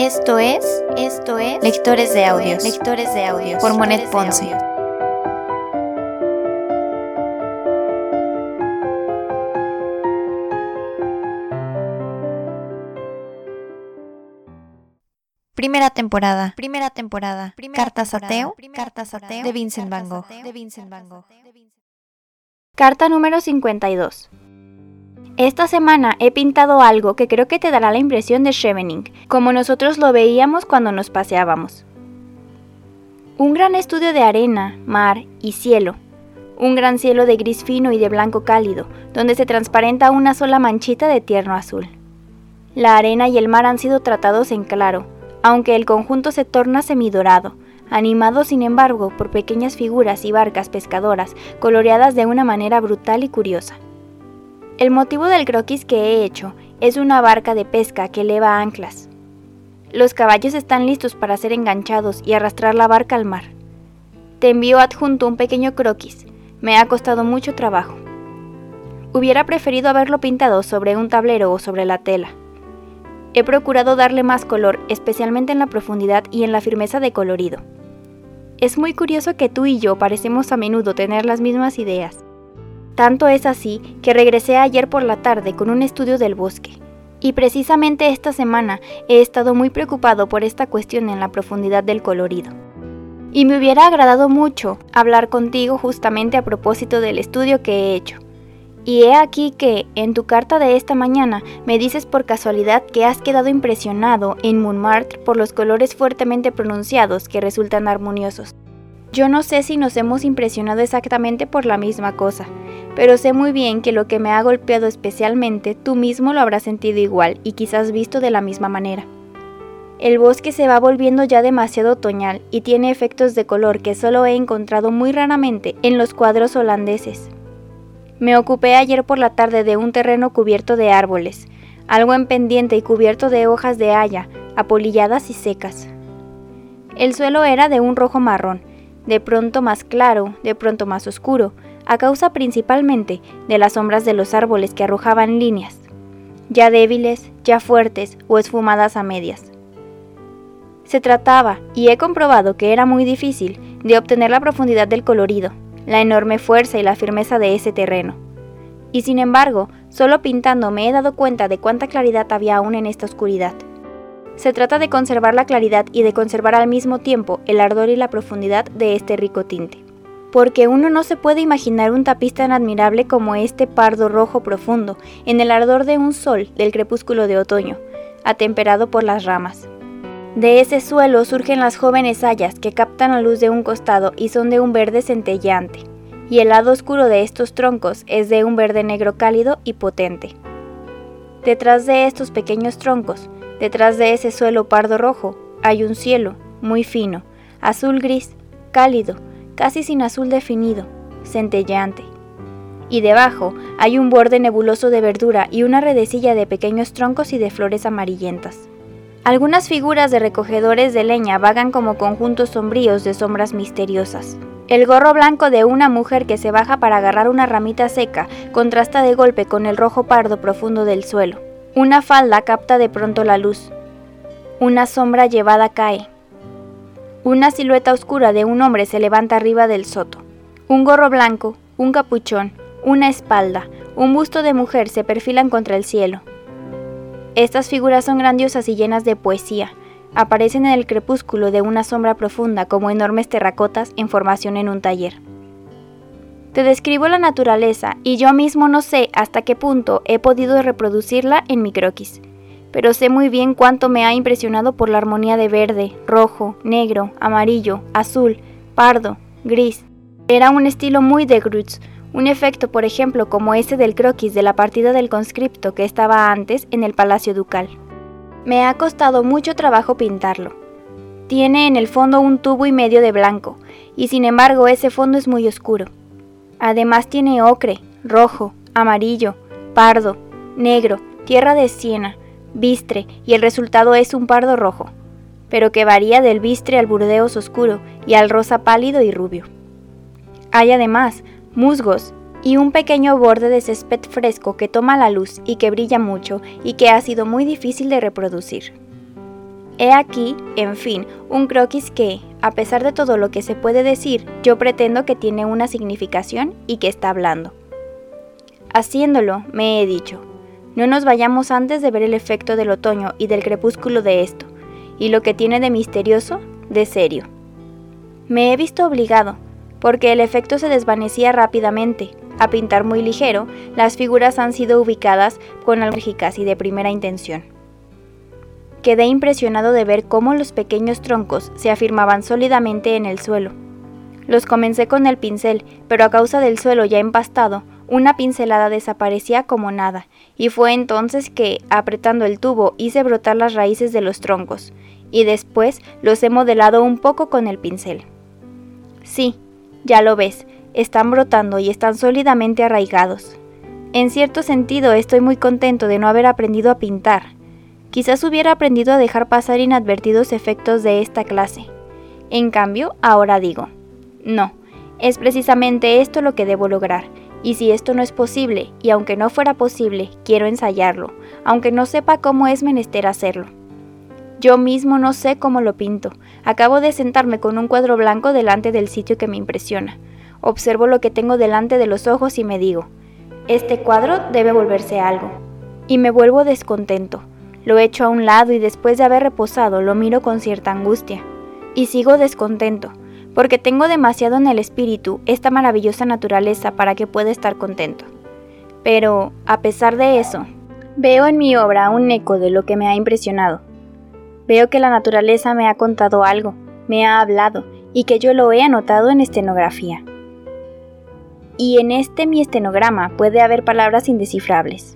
Esto es, esto es Lectores de Audios, Lectores de Audios. Por Monet Ponce. Primera temporada, primera temporada, Cartas ateo, Cartas ateo de Vincent Van Gogh, de Vincent Van Gogh. Carta número 52. Esta semana he pintado algo que creo que te dará la impresión de Schevening, como nosotros lo veíamos cuando nos paseábamos. Un gran estudio de arena, mar y cielo. Un gran cielo de gris fino y de blanco cálido, donde se transparenta una sola manchita de tierno azul. La arena y el mar han sido tratados en claro, aunque el conjunto se torna semidorado, animado sin embargo por pequeñas figuras y barcas pescadoras coloreadas de una manera brutal y curiosa. El motivo del croquis que he hecho es una barca de pesca que eleva anclas. Los caballos están listos para ser enganchados y arrastrar la barca al mar. Te envío adjunto un pequeño croquis. Me ha costado mucho trabajo. Hubiera preferido haberlo pintado sobre un tablero o sobre la tela. He procurado darle más color, especialmente en la profundidad y en la firmeza de colorido. Es muy curioso que tú y yo parecemos a menudo tener las mismas ideas. Tanto es así que regresé ayer por la tarde con un estudio del bosque. Y precisamente esta semana he estado muy preocupado por esta cuestión en la profundidad del colorido. Y me hubiera agradado mucho hablar contigo justamente a propósito del estudio que he hecho. Y he aquí que, en tu carta de esta mañana, me dices por casualidad que has quedado impresionado en Montmartre por los colores fuertemente pronunciados que resultan armoniosos. Yo no sé si nos hemos impresionado exactamente por la misma cosa, pero sé muy bien que lo que me ha golpeado especialmente tú mismo lo habrás sentido igual y quizás visto de la misma manera. El bosque se va volviendo ya demasiado otoñal y tiene efectos de color que solo he encontrado muy raramente en los cuadros holandeses. Me ocupé ayer por la tarde de un terreno cubierto de árboles, algo en pendiente y cubierto de hojas de haya, apolilladas y secas. El suelo era de un rojo marrón, de pronto más claro, de pronto más oscuro, a causa principalmente de las sombras de los árboles que arrojaban líneas, ya débiles, ya fuertes o esfumadas a medias. Se trataba, y he comprobado que era muy difícil, de obtener la profundidad del colorido, la enorme fuerza y la firmeza de ese terreno. Y sin embargo, solo pintando me he dado cuenta de cuánta claridad había aún en esta oscuridad. Se trata de conservar la claridad y de conservar al mismo tiempo el ardor y la profundidad de este rico tinte porque uno no se puede imaginar un tapiz tan admirable como este pardo rojo profundo, en el ardor de un sol del crepúsculo de otoño, atemperado por las ramas. De ese suelo surgen las jóvenes hayas que captan la luz de un costado y son de un verde centelleante, y el lado oscuro de estos troncos es de un verde negro cálido y potente. Detrás de estos pequeños troncos, detrás de ese suelo pardo rojo, hay un cielo, muy fino, azul gris, cálido, casi sin azul definido, centelleante. Y debajo hay un borde nebuloso de verdura y una redecilla de pequeños troncos y de flores amarillentas. Algunas figuras de recogedores de leña vagan como conjuntos sombríos de sombras misteriosas. El gorro blanco de una mujer que se baja para agarrar una ramita seca contrasta de golpe con el rojo pardo profundo del suelo. Una falda capta de pronto la luz. Una sombra llevada cae. Una silueta oscura de un hombre se levanta arriba del soto. Un gorro blanco, un capuchón, una espalda, un busto de mujer se perfilan contra el cielo. Estas figuras son grandiosas y llenas de poesía. Aparecen en el crepúsculo de una sombra profunda como enormes terracotas en formación en un taller. Te describo la naturaleza y yo mismo no sé hasta qué punto he podido reproducirla en mi croquis pero sé muy bien cuánto me ha impresionado por la armonía de verde, rojo, negro, amarillo, azul, pardo, gris. Era un estilo muy de Grutz, un efecto por ejemplo como ese del croquis de la partida del conscripto que estaba antes en el Palacio Ducal. Me ha costado mucho trabajo pintarlo. Tiene en el fondo un tubo y medio de blanco, y sin embargo ese fondo es muy oscuro. Además tiene ocre, rojo, amarillo, pardo, negro, tierra de siena, bistre y el resultado es un pardo rojo, pero que varía del bistre al burdeos oscuro y al rosa pálido y rubio. Hay además musgos y un pequeño borde de césped fresco que toma la luz y que brilla mucho y que ha sido muy difícil de reproducir. He aquí, en fin, un croquis que, a pesar de todo lo que se puede decir, yo pretendo que tiene una significación y que está hablando. Haciéndolo, me he dicho, no nos vayamos antes de ver el efecto del otoño y del crepúsculo de esto, y lo que tiene de misterioso, de serio. Me he visto obligado, porque el efecto se desvanecía rápidamente, a pintar muy ligero, las figuras han sido ubicadas con algérgicas y de primera intención. Quedé impresionado de ver cómo los pequeños troncos se afirmaban sólidamente en el suelo. Los comencé con el pincel, pero a causa del suelo ya empastado, una pincelada desaparecía como nada, y fue entonces que, apretando el tubo, hice brotar las raíces de los troncos, y después los he modelado un poco con el pincel. Sí, ya lo ves, están brotando y están sólidamente arraigados. En cierto sentido estoy muy contento de no haber aprendido a pintar. Quizás hubiera aprendido a dejar pasar inadvertidos efectos de esta clase. En cambio, ahora digo, no, es precisamente esto lo que debo lograr, y si esto no es posible, y aunque no fuera posible, quiero ensayarlo, aunque no sepa cómo es menester hacerlo. Yo mismo no sé cómo lo pinto. Acabo de sentarme con un cuadro blanco delante del sitio que me impresiona. Observo lo que tengo delante de los ojos y me digo, este cuadro debe volverse algo. Y me vuelvo descontento. Lo echo a un lado y después de haber reposado lo miro con cierta angustia. Y sigo descontento, porque tengo demasiado en el espíritu esta maravillosa naturaleza para que pueda estar contento. Pero, a pesar de eso, veo en mi obra un eco de lo que me ha impresionado. Veo que la naturaleza me ha contado algo, me ha hablado, y que yo lo he anotado en estenografía y en este mi estenograma puede haber palabras indescifrables.